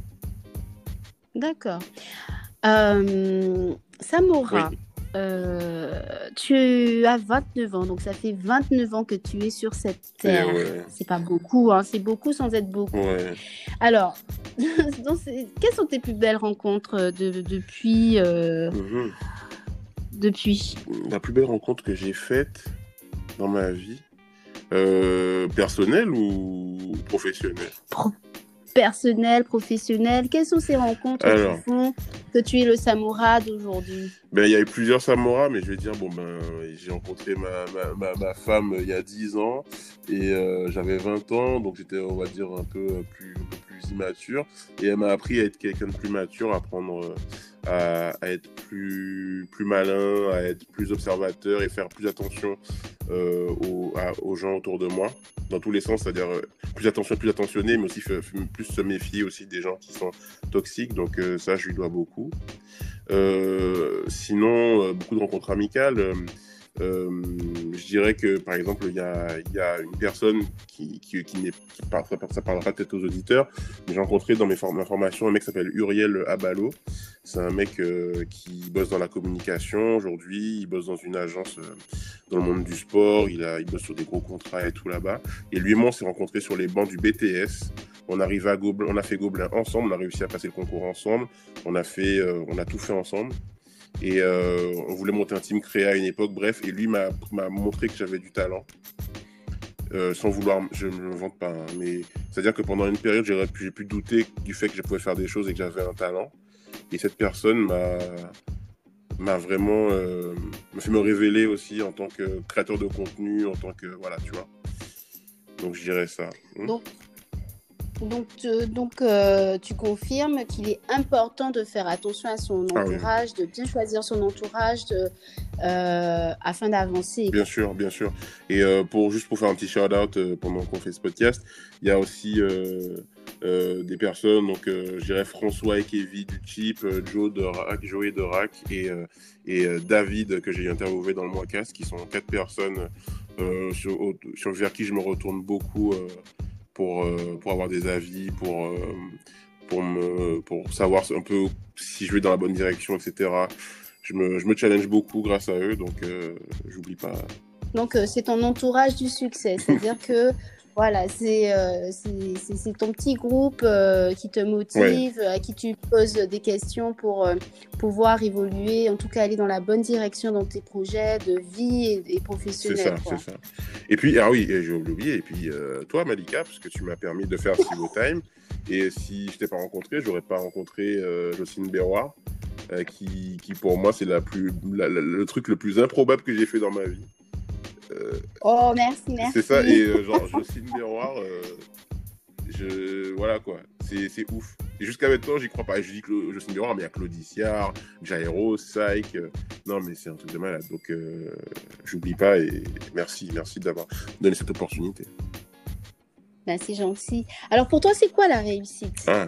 D'accord. Samora, euh, tu as 29 ans, donc ça fait 29 ans que tu es sur cette eh terre. C'est pas beaucoup, hein, c'est beaucoup sans être beaucoup. Alors, quelles sont tes plus belles rencontres de, depuis, euh, mhm. depuis? La plus belle rencontre que j'ai faite dans ma vie, euh, personnelle ou professionnelle? Personnel, professionnel Quelles sont ces rencontres qui font que tu es le Samura d'aujourd'hui? Ben, Il y a eu plusieurs Samuras, mais je vais dire, bon, ben, j'ai rencontré ma, ma, ma, femme il y a 10 ans et euh, j'avais 20 ans, donc j'étais, on va dire, un peu plus, un peu plus immature. Et elle m'a appris à être quelqu'un de plus mature, à prendre euh, à, être plus, plus malin, à être plus observateur et faire plus attention euh, aux, aux, gens autour de moi, dans tous les sens, c'est-à-dire euh, plus attention, plus attentionné, mais aussi plus se méfier aussi des gens qui sont toxiques. Donc euh, ça, je lui dois beaucoup. Sinon, beaucoup de rencontres amicales. Je dirais que, par exemple, il y a, une personne qui, qui, ça parlera peut-être aux auditeurs, mais j'ai rencontré dans mes ma formation un mec qui s'appelle Uriel Abalo. C'est un mec euh, qui bosse dans la communication aujourd'hui, il bosse dans une agence euh, dans le monde du sport, il, bosse sur des gros contrats et tout là-bas. Et lui et moi, on s'est rencontrés sur les bancs du BTS. On arrive à on a fait Gobelin ensemble, on a réussi à passer le concours ensemble, on a fait, euh, on a tout fait ensemble. Et euh, on voulait monter un team créé à une époque, bref. Et lui m'a montré que j'avais du talent. Euh, sans vouloir, je ne me vante pas, hein, mais c'est-à-dire que pendant une période, j'ai pu, douter du fait que je pouvais faire des choses et que j'avais un talent. Et cette personne m'a vraiment euh, fait me révéler aussi en tant que créateur de contenu, en tant que voilà, tu vois. Donc je dirais ça. Hmm. Donc donc, donc euh, tu confirmes qu'il est important de faire attention à son ah entourage, de bien choisir son entourage de, euh, afin d'avancer. Bien sûr, bien sûr. Et euh, pour juste pour faire un petit shout-out pendant qu'on fait ce podcast, il y a aussi des personnes, donc je dirais François et Kevin du Chip, Joe de Rack, Joey de Rack et, et David que j'ai interviewé dans le Moicast, qui sont quatre personnes sur, sur, vers qui je me retourne beaucoup pour, euh, pour avoir des avis, pour, euh, pour, me, pour savoir un peu si je vais dans la bonne direction, etc. Je me, je me challenge beaucoup grâce à eux, donc euh, j'oublie pas. Donc c'est ton entourage du succès, c'est-à-dire que voilà, euh, c'est ton petit groupe euh, qui te motive, à qui tu poses des questions pour euh, pouvoir évoluer, en tout cas aller dans la bonne direction dans tes projets de vie et, professionnels. C'est ça, c'est ça. Et puis, ah oui, j'ai oublié, et puis toi, Malika, parce que tu m'as permis de faire Sivo Time, et si je t'ai pas rencontré, j'aurais pas rencontré Jocelyne Berroir, qui, qui, pour moi, c'est la plus, le truc le plus improbable que j'ai fait dans ma vie. Euh, oh, merci, merci. C'est ça, et euh, genre, Jocelyne Miroir, euh, je... voilà quoi, c'est ouf. Et jusqu'à maintenant, j'y crois pas. Je dis que Jocelyne Miroir, mais il y a Claudiciard, Jairo, Psych. non, mais c'est un truc de malade. Donc, j'oublie pas et merci, merci d'avoir donné cette opportunité. Ben, c'est gentil. Alors, pour toi, c'est quoi la réussite? Ah.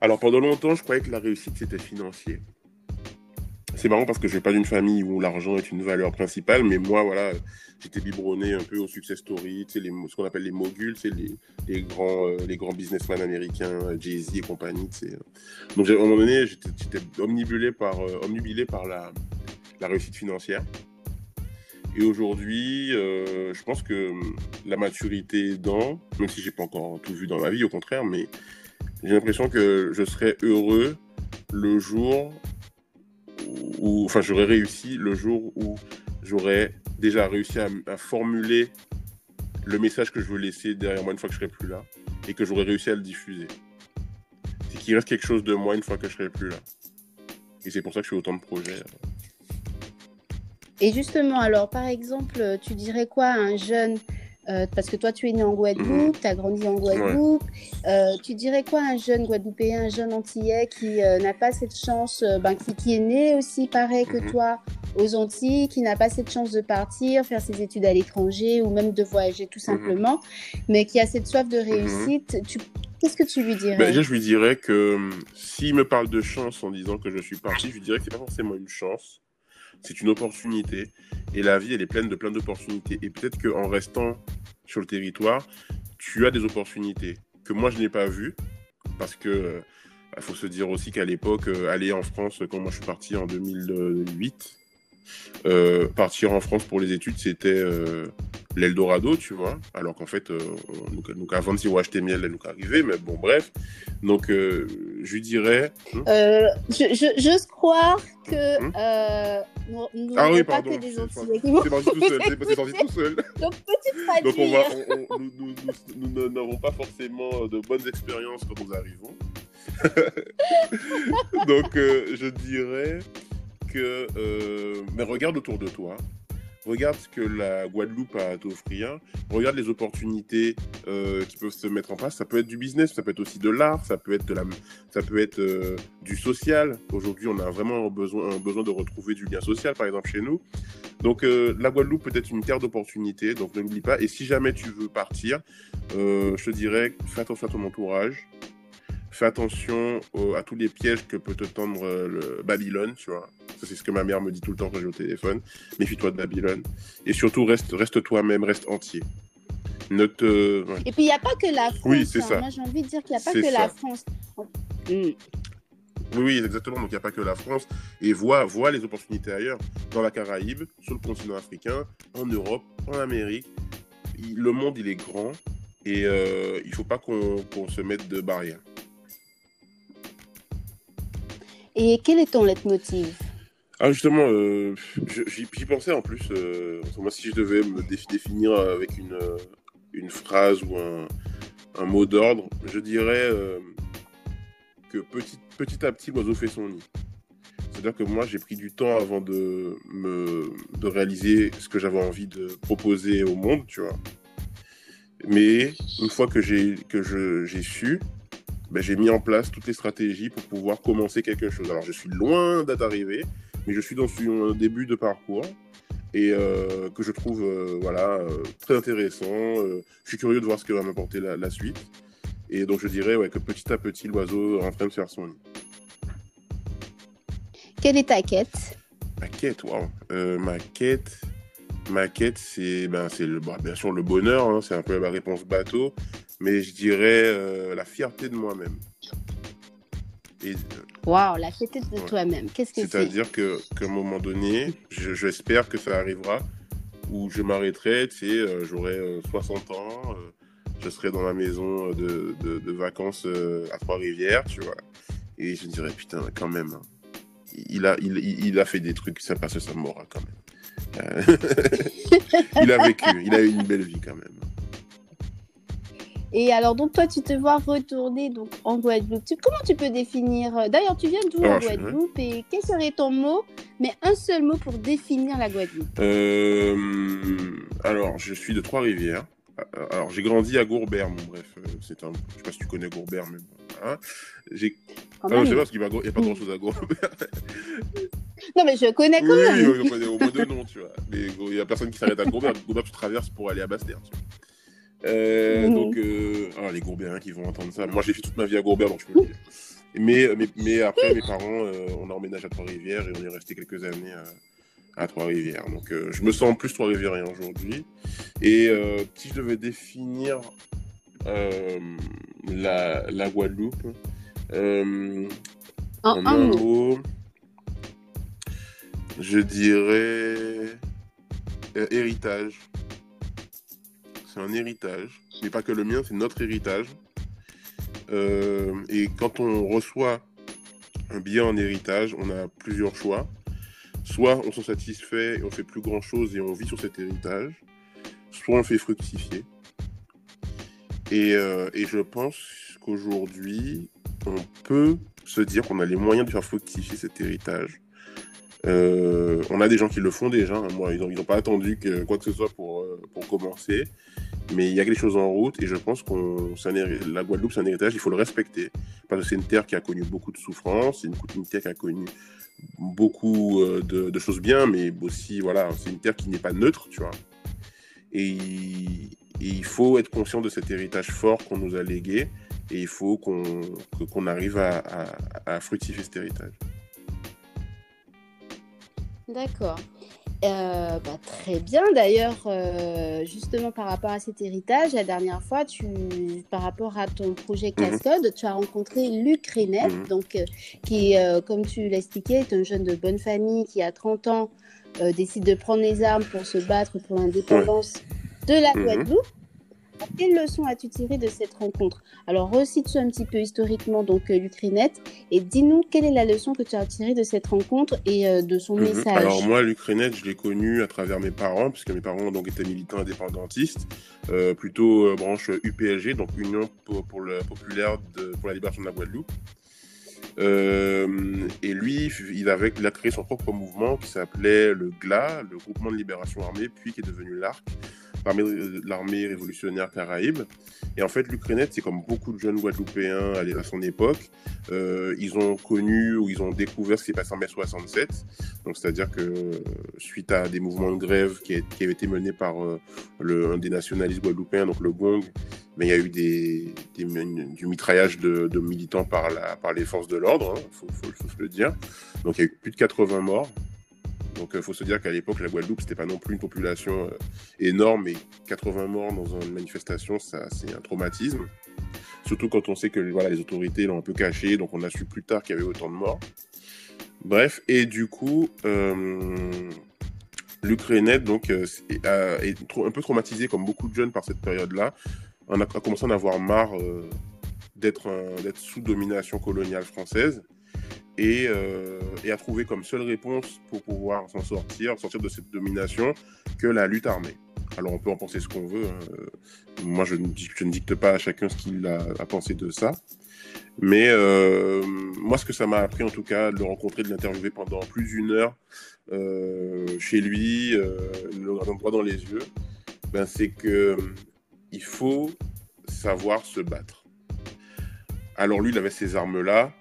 Alors, pendant longtemps, je croyais que la réussite, c'était financier c'est marrant parce que je n'ai pas d'une famille où l'argent est une valeur principale, mais moi, voilà, j'étais biberonné un peu au success story, tu sais, les, ce qu'on appelle les moguls, c'est les, les, grands, euh, les grands businessmen américains, euh, Jay-Z et compagnie. Donc, à un moment donné, j'étais omnibulé par, euh, la, réussite financière. Et aujourd'hui, je pense que hum, la maturité dans, même si j'ai pas encore tout vu dans ma vie, au contraire, mais j'ai l'impression que je serais heureux le jour où, enfin, j'aurais réussi le jour où j'aurais déjà réussi à, formuler le message que je veux laisser derrière moi une fois que je serai plus là et que j'aurais réussi à le diffuser. C'est qu'il reste quelque chose de moi une fois que je serai plus là. Et c'est pour ça que je fais autant de projets. Et justement, alors, par exemple, tu dirais quoi à un jeune euh, parce que toi, tu es né en Guadeloupe, tu as grandi en Guadeloupe. Euh, tu dirais quoi à un jeune Guadeloupéen, un jeune Antillais qui euh, n'a pas cette chance, ben, qui, est né aussi pareil que mhm. toi aux Antilles, qui n'a pas cette chance de partir, faire ses études à l'étranger ou même de voyager tout mhm. simplement, mais qui a cette soif de mhm. réussite Qu'est-ce que tu lui dirais? Ben, Je lui dirais que hum, s'il me parle de chance en disant que je suis parti, je lui dirais que c'est pas forcément une chance, c'est une opportunité. Et la vie, elle est pleine de plein d'opportunités. Et peut-être qu'en restant sur le territoire, tu as des opportunités que moi, je n'ai pas vues. Parce que il euh, faut se dire aussi qu'à l'époque, euh, aller en France, quand moi je suis parti en 2008, euh, partir en France pour les études, c'était euh, l'Eldorado, tu vois. Alors qu'en fait, euh, donc, avant de s'y acheter miel, elle nous arrivait, mais bon, bref. Donc, je lui dirais. Hein je, j'ose croire que hein nous ah oui, pas que des Antillais C'est parti tout seul. C'est parti tout seul. donc, petite Donc, on va, nous n'avons pas forcément de bonnes expériences quand nous arrivons. donc, je dirais euh, mais regarde autour de toi, regarde ce que la Guadeloupe a à t'offrir, regarde les opportunités euh, qui peuvent se mettre en place. Ça peut être du business, ça peut être aussi de l'art, ça peut être de la, ça peut être euh, du social. Aujourd'hui, on a vraiment besoin, un besoin de retrouver du lien social, par exemple chez nous. Donc, la Guadeloupe peut être une terre d'opportunités, donc ne l'oublie pas. Et si jamais tu veux partir, je te dirais, fais attention à ton entourage fais attention à tous les pièges que peut te tendre le Babylone, tu vois. c'est ce que ma mère me dit tout le temps quand j'ai au téléphone. Méfie-toi de Babylone. Et surtout, reste, reste toi-même, reste entier. Note, Et puis, il n'y a pas que la France. Oui, c'est hein. ça. Moi, j'ai envie de dire qu'il n'y a pas que la France. Oui, exactement. Donc, il n'y a pas que la France. Et vois, vois les opportunités ailleurs, dans la Caraïbe, sur le continent africain, en Europe, en Amérique. le monde, il est grand. Et euh, il ne faut pas qu'on se mette de barrières. Et quel est ton leitmotiv? Ah justement, euh, j'y pensais en plus. Euh, si je devais me définir avec une, une phrase ou un, mot d'ordre, je dirais que petit, petit à petit, l'oiseau fait son nid. C'est-à-dire que moi, j'ai pris du temps avant de, me, de réaliser ce que j'avais envie de proposer au monde, tu vois. Mais une fois que j'ai su, ben, j'ai mis en place toutes les stratégies pour pouvoir commencer quelque chose. Alors, je suis loin d'être arrivé, mais je suis dans un début de parcours et euh, que je trouve euh, voilà, euh, très intéressant. je suis curieux de voir ce que va m'apporter la, la, suite. Et donc, je dirais ouais, que petit à petit, l'oiseau est en train de faire son nid. Quelle est ta quête? Ma quête, waouh. ma quête, ma quête, c'est ben, le, bah, bien sûr le bonheur. Hein, c'est un peu la réponse bateau, mais je dirais la fierté de moi-même. Waouh, la fierté de toi-même. Qu'est-ce que c'est? C'est-à-dire que qu'à un moment donné, j'espère que ça arrivera où je m'arrêterai, tu sais, euh, j'aurai 60 euh, ans, euh, je serai dans ma maison de, de, vacances à Trois-Rivières, tu vois, et je me dirais putain, quand même, hein, il a, il, il, a fait des trucs sympas ce Samora quand même. il a vécu, il a eu une belle vie quand même. Et alors, donc, toi, tu te vois retourner donc, en Guadeloupe. comment tu peux définir euh, D'ailleurs, tu viens d'où en Guadeloupe Et quel serait ton mot Mais un seul mot pour définir la Guadeloupe? Euh, alors, je suis de Trois-Rivières. Euh, alors, j'ai grandi à Gourbert, bon, bref. c'est un... Je sais pas si tu connais Gourbert, mais. Hein. j'ai... Ah non, je sais pas, parce qu'il n'y a pas grand-chose à Gourbert. non, mais je connais quand même. Oui, je connais au moins deux noms, tu vois. Mais il n'y a personne qui s'arrête à Gourbert. Gourbert, tu traverses pour aller à Basse-Terre, tu vois. Euh, mhm. Donc, euh, ah, les Gourbériens qui vont entendre ça. Moi, j'ai fait toute ma vie à Gourbert, donc je peux le dire. Mais, mais, mais après, mes parents, euh, on a emménagé à Trois-Rivières et on est resté quelques années à, Trois-Rivières. Donc, je me sens plus Trois-Riviérien aujourd'hui. Et si je devais définir la, la, Guadeloupe, en un mot, je dirais héritage c'est un héritage, mais pas que le mien, c'est notre héritage. Euh, et quand on reçoit un bien en héritage, on a plusieurs choix. Soit on s'en satisfait et on fait plus grand chose et on vit sur cet héritage, soit on fait fructifier. Euh, et je pense qu'aujourd'hui, on peut se dire qu'on a les moyens de faire fructifier cet héritage euh, on a des gens qui le font déjà. Hein. Moi, ils n'ont pas attendu que, quoi que ce soit pour, euh, pour commencer. Mais il y a quelque chose en route et je pense que la Guadeloupe, c'est un héritage, il faut le respecter. Parce que c'est une terre qui a connu beaucoup de souffrances, c'est une, terre qui a connu beaucoup euh, de, choses bien, mais aussi, voilà, c'est une terre qui n'est pas neutre, tu vois. Et, il faut être conscient de cet héritage fort qu'on nous a légué et il faut qu'on arrive à, à fructifier cet héritage. D'accord. Euh, bah, très bien. D'ailleurs, euh, justement par rapport à cet héritage, la dernière fois, tu, par rapport à ton projet mhm. Cascode, tu as rencontré Luc Renet, mhm. donc, euh, qui, comme tu l'expliquais, est un jeune de bonne famille qui, a 30 ans, décide de prendre les armes pour se battre pour l'indépendance de la mhm. Guadeloupe. Quelle leçon as-tu tiré de cette rencontre? Alors, recite-toi un petit peu historiquement donc euh, l'Ukrainette et dis-nous quelle est la leçon que tu as tirée de cette rencontre et euh, de son mhm. message. Alors moi, l'Ukrainette, je l'ai connu à travers mes parents, puisque mes parents donc étaient militants indépendantistes, euh, plutôt branche UPLG, donc Union pour, le populaire pour la libération de la Guadeloupe. et lui, il avait il a créé son propre mouvement qui s'appelait le GLA, le Groupement de Libération Armée, puis qui est devenu l'ARC, l'armée révolutionnaire caraïbe. Et en fait, l'Ukrainette, c'est comme beaucoup de jeunes Guadeloupéens à, son époque, euh, ils ont connu ou ils ont découvert ce qui s'est passé en mai 67. Donc, c'est-à-dire que suite à des mouvements de grève qui, avaient été menés par euh, le, un des nationalistes guadeloupéens, donc le GONG, mais il y a eu des, du mitraillage de, militants par, la, par les forces de l'ordre il hein, faut, faut, le dire. Donc il y a eu plus de 80 morts. Donc il faut se dire qu'à l'époque, la Guadeloupe, c'était pas non plus une population énorme, et 80 morts dans une manifestation, c'est un traumatisme. Surtout quand on sait que les autorités l'ont un peu caché, donc on a su plus tard qu'il y avait autant de morts. Bref, et du coup, euh, l'Ukraine donc euh, est, un peu traumatisé comme beaucoup de jeunes par cette période-là. On a, commencé à en avoir marre euh, d'être sous domination coloniale française et, et, a trouvé comme seule réponse pour pouvoir s'en sortir, sortir de cette domination, que la lutte armée. Alors on peut en penser ce qu'on veut. Hein. Moi je ne, dicte pas à chacun ce qu'il a à penser de ça. Mais euh, moi, ce que ça m'a appris, en tout cas, de le rencontrer, de l'interviewer pendant plus d'une heure euh, chez lui, euh, le regardant droit dans les yeux, ben, c'est que il faut savoir se battre. Alors lui, il avait ces armes-là.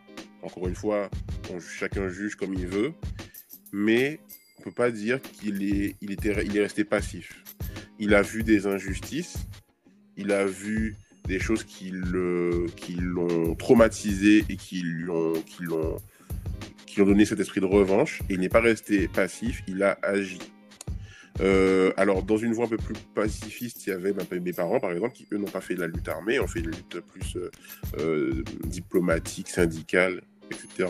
Encore une fois, chacun juge comme il veut, mais on peut pas dire qu'il est, il était, il est resté passif. Il a vu des injustices, il a vu des choses qui le, qui l'ont traumatisé et qui lui ont, qui l'ont, qui donné cet esprit de revanche. Et il n'est pas resté passif, il a agi. Euh, alors, dans une voie un peu plus pacifiste, il y avait mes parents, par exemple, qui, eux, n'ont pas fait de la lutte armée, ont fait une lutte plus euh, euh, diplomatique, syndicale, etc.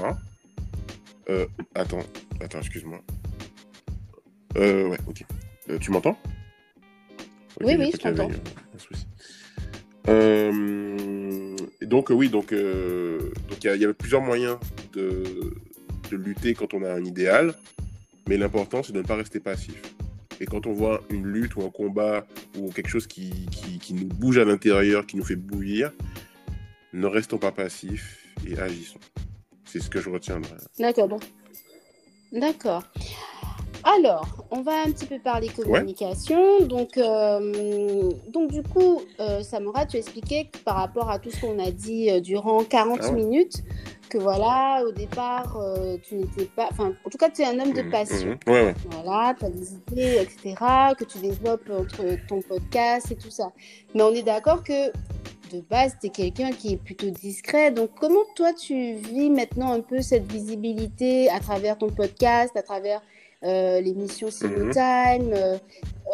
attends, attends, excuse-moi. ouais, ok. tu m'entends? Oui, oui, je t'entends. Euh, donc oui, donc euh, donc il y, avait plusieurs moyens de, de, lutter quand on a un idéal, mais l'important c'est de ne pas rester passif. Et quand on voit une lutte ou un combat ou quelque chose qui, qui, qui nous bouge à l'intérieur, qui nous fait bouillir, ne restons pas passifs et agissons. C'est ce que je retiendrai. D'accord, bon. D'accord. Alors, on va un petit peu parler communication. Donc, euh, donc, du coup, euh, Samora, tu expliquais que par rapport à tout ce qu'on a dit euh, durant 40 ah minutes, que voilà, au départ, tu n'étais pas. Enfin, en tout cas, tu es un homme de mmh, passion. Mmh. Ouais, voilà, tu as des idées, etc., que tu développes entre ton podcast et tout ça. Mais on est d'accord que de base, tu es quelqu'un qui est plutôt discret. Donc, comment toi, tu vis maintenant un peu cette visibilité à travers ton podcast, à travers euh, l'émission Simultime. Mhm. Euh,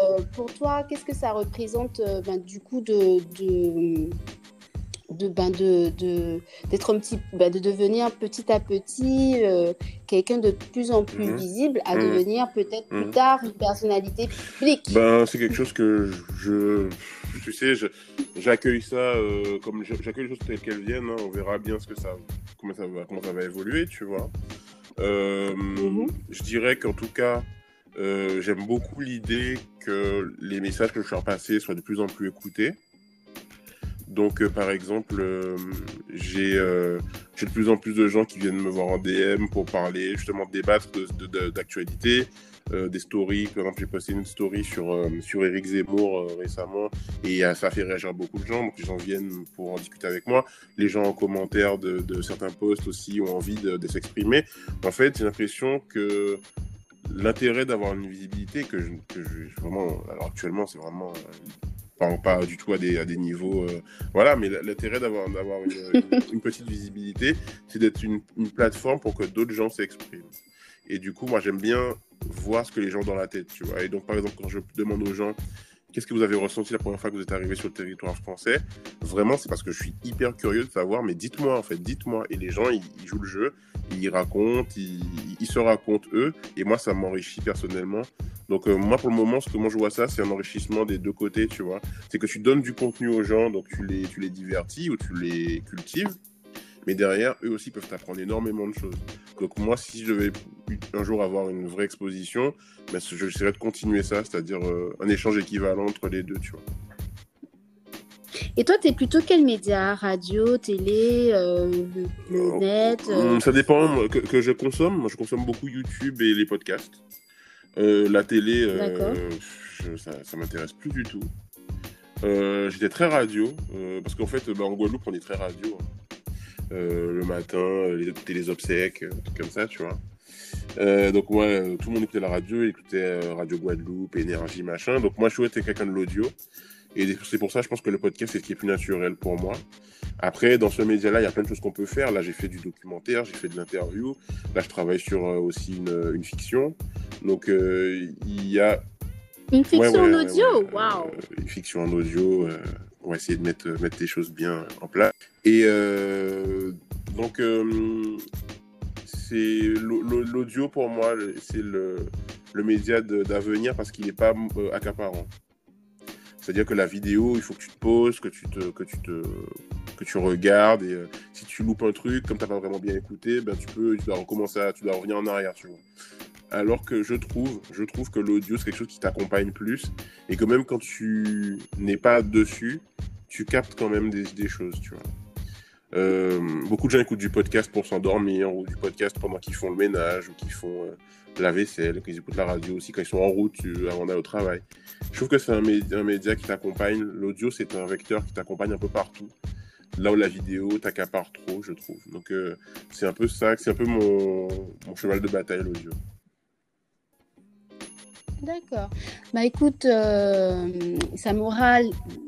euh, pour toi, qu'est-ce que ça représente ben, du coup de, de de ben de d'être un petit ben, de devenir petit à petit quelqu'un de plus en plus mhm. visible à mhm. devenir peut-être plus tard une personnalité publique? Ben c'est quelque chose que je, tu sais j'accueille ça comme j'accueille les choses telles qu'elles viennent hein. on verra bien ce que ça comment ça va comment ça va évoluer tu vois euh, mhm. Je dirais qu'en tout cas, euh, j'aime beaucoup l'idée que les messages que je fais passer soient de plus en plus écoutés. Donc, euh, par exemple, j'ai de plus en plus de gens qui viennent me voir en DM pour parler, justement, débattre d'actualité. Euh, des stories. Par exemple, j'ai posté une story sur, euh, sur Eric Zemmour euh, récemment et ça a fait réagir beaucoup de gens. Donc, les gens viennent pour en discuter avec moi. Les gens en commentaire de, de certains posts aussi ont envie de, s'exprimer. En fait, j'ai l'impression que l'intérêt d'avoir une visibilité que je, que je, vraiment, alors actuellement, c'est vraiment pas, pas, du tout à des, à des niveaux. voilà, mais l'intérêt d'avoir d'avoir une, une, petite visibilité, c'est d'être une, une, plateforme pour que d'autres gens s'expriment. Et du coup, moi, j'aime bien voir ce que les gens ont dans la tête, tu vois. Et donc, par exemple, quand je demande aux gens qu'est-ce que vous avez ressenti la première fois que vous êtes arrivé sur le territoire français, vraiment, c'est parce que je suis hyper curieux de savoir, mais dites-moi, en fait, dites-moi. Et les gens, ils, jouent le jeu, ils racontent, ils, se racontent eux, et moi, ça m'enrichit personnellement. Donc, euh, moi, pour le moment, ce que moi je vois ça, c'est un enrichissement des deux côtés, tu vois. C'est que tu donnes du contenu aux gens, donc tu les, tu les divertis ou tu les cultives mais derrière, eux aussi peuvent apprendre énormément de choses. Donc moi, si je devais un jour avoir une vraie exposition, ben, j'essaierais de continuer ça, c'est-à-dire euh, un échange équivalent entre les deux, tu vois. Et toi, tu es plutôt quel média? Radio, télé, euh, le, net euh? Ça dépend que, je consomme. Moi, je consomme beaucoup YouTube et les podcasts. la télé, ça, ça m'intéresse plus du tout. J'étais très radio, parce qu'en fait, bah, en Guadeloupe, on est très radio. Hein. Euh, le matin, euh, les, les obsèques, euh, trucs comme ça, tu vois. donc moi, tout le monde écoutait la radio, écoutait Radio Guadeloupe, Énergie, machin. Donc moi, je souhaitais quelqu'un de l'audio. Et c'est pour ça, je pense que le podcast, c'est ce qui est plus naturel pour moi. Après, dans ce média-là, il y a plein de choses qu'on peut faire. Là, j'ai fait du documentaire, j'ai fait de l'interview. Là, je travaille sur aussi une, fiction. Donc, il y a... Une fiction en audio Waouh wow. Une fiction en audio. Euh, on va essayer de mettre, mettre des choses bien en place. Et donc, c'est l'audio pour moi, c'est le, le média d'avenir parce qu'il n'est pas accaparant. C'est-à-dire que la vidéo, il faut que tu te poses, que tu te, que tu te, que tu regardes et euh, si tu loupes un truc, comme tu n'as pas vraiment bien écouté, ben tu peux, tu dois recommencer, à, tu dois revenir en arrière, tu vois. Alors que je trouve, je trouve que l'audio c'est quelque chose qui t'accompagne plus et que même quand tu n'es pas dessus, tu captes quand même des, choses, tu vois. Euh, beaucoup de gens écoutent du podcast pour s'endormir ou du podcast pendant qu'ils font le ménage ou qu'ils font euh, la vaisselle, qu'ils écoutent la radio aussi quand ils sont en route avant d'aller au travail. Je trouve que c'est un, média qui t'accompagne. L'audio, c'est un vecteur qui t'accompagne un peu partout. Là où la vidéo t'accapare trop, je trouve. Donc euh, c'est un peu ça, c'est un peu mon cheval de bataille, l'audio. D'accord. Bah écoute, euh,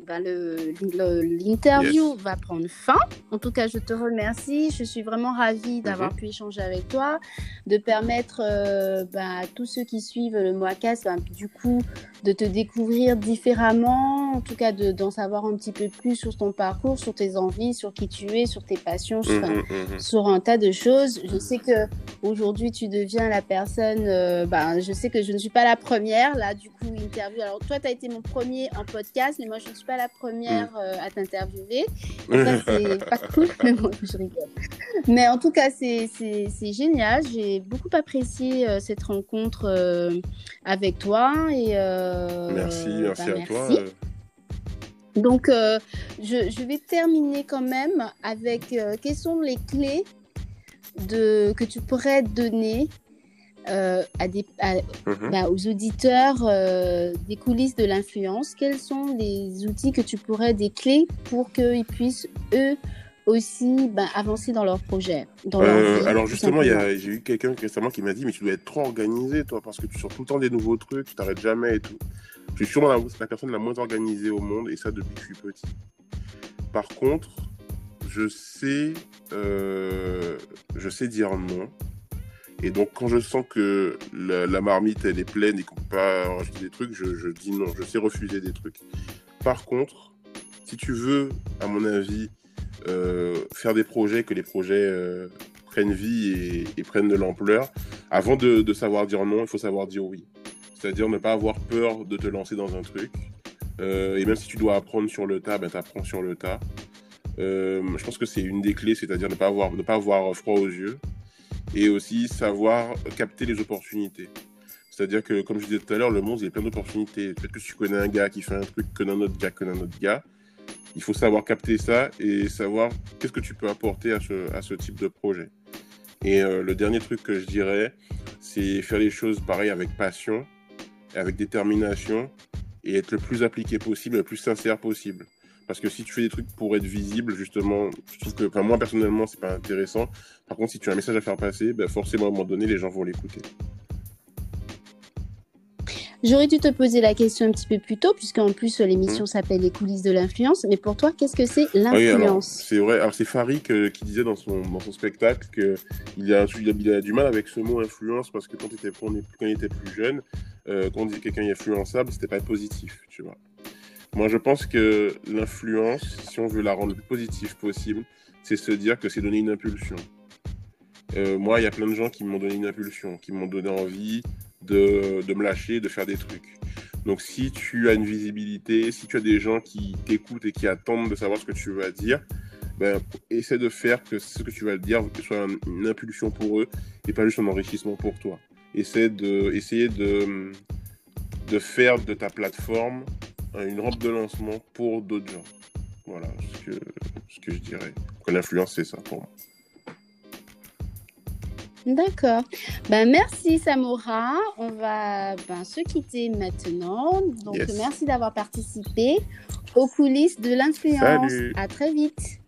bah, l'interview va prendre fin. En tout cas, je te remercie. Je suis vraiment ravie d'avoir mhm. pu échanger avec toi, de permettre euh, bah, à tous ceux qui suivent le Moacas, bah, du coup, de te découvrir différemment, en tout cas d'en savoir un petit peu plus sur ton parcours, sur tes envies, sur qui tu es, sur tes passions, sur, mhm, mhm. sur un tas de choses. Je sais que aujourd'hui tu deviens la personne, euh, bah, je sais que je ne suis pas la première, là, du coup, interview. Alors, toi, tu as été mon premier en podcast, mais moi, je ne suis pas la première mm. euh, à t'interviewer. Ça, c'est pas cool, mais bon, je rigole. Mais en tout cas, c'est génial. J'ai beaucoup apprécié euh, cette rencontre avec toi. Et, merci, merci bah, à toi. Donc, je, je, vais terminer quand même avec quelles sont les clés de, que tu pourrais donner euh, à des, mhm. bah, aux auditeurs euh, des coulisses de l'influence Quels sont les outils que tu pourrais, des clés pour qu'ils puissent, eux, aussi bah, avancer dans leur projet dans euh, Alors justement, j'ai eu quelqu'un récemment qui m'a dit, mais tu dois être trop organisé, toi, parce que tu sors tout le temps des nouveaux trucs, tu t'arrêtes jamais et tout. Je suis sûrement la, la personne la moins organisée au monde, et ça depuis que je suis petit. Par contre, je sais, je sais dire non. Et donc, quand je sens que la, marmite, elle est pleine et qu'on peut pas rajouter des trucs, je, dis non. Je sais refuser des trucs. Par contre, si tu veux, à mon avis, euh, faire des projets, que les projets euh, prennent vie et, prennent de l'ampleur, avant de, savoir dire non, il faut savoir dire oui. C'est-à-dire ne pas avoir peur de te lancer dans un truc. et même si tu dois apprendre sur le tas, ben, tu apprends sur le tas. Euh, je pense que c'est une des clés, c'est-à-dire ne pas avoir, ne pas avoir froid aux yeux et aussi savoir capter les opportunités. C'est-à-dire que, comme je disais tout à l'heure, le monde, il y a plein d'opportunités. Peut-être que si tu connais un gars qui fait un truc que un autre gars connaît un autre gars, il faut savoir capter ça et savoir qu'est-ce que tu peux apporter à ce, à ce type de projet. Et euh, le dernier truc que je dirais, c'est faire les choses pareil avec passion, avec détermination et être le plus appliqué possible, le plus sincère possible. Parce que si tu fais des trucs pour être visible, justement, je trouve que, enfin, moi personnellement, c'est pas intéressant. Par contre, si tu as un message à faire passer, ben, forcément, à un moment donné, les gens vont l'écouter. J'aurais dû te poser la question un petit peu plus tôt, puisqu'en plus l'émission mmh. s'appelle Les coulisses de l'influence. Mais pour toi, qu'est-ce que c'est l'influence? C'est vrai. Alors c'est Farid qui disait dans son, dans son spectacle qu'il a, il a, du mal avec ce mot influence parce que quand, était, quand il était plus jeune, euh, quand on disait quelqu'un est influençable, c'était pas positif, tu vois. Moi, je pense que l'influence, si on veut la rendre le positive possible, c'est se dire que c'est donner une impulsion. Euh, moi, il y a plein de gens qui m'ont donné une impulsion, qui m'ont donné envie de, de, me lâcher, de faire des trucs. Donc, si tu as une visibilité, si tu as des gens qui t'écoutent et qui attendent de savoir ce que tu vas dire, ben, essaie de faire que ce que tu vas dire soit une impulsion pour eux et pas juste un enrichissement pour toi. Essaie de, essayer de, de faire de ta plateforme une rampe de lancement pour d'autres gens. Voilà ce que, ce que je dirais. Que l'influence, c'est ça pour moi. D'accord. Ben, merci Samora. On va ben, se quitter maintenant. Donc merci d'avoir participé aux coulisses de l'influence. À très vite.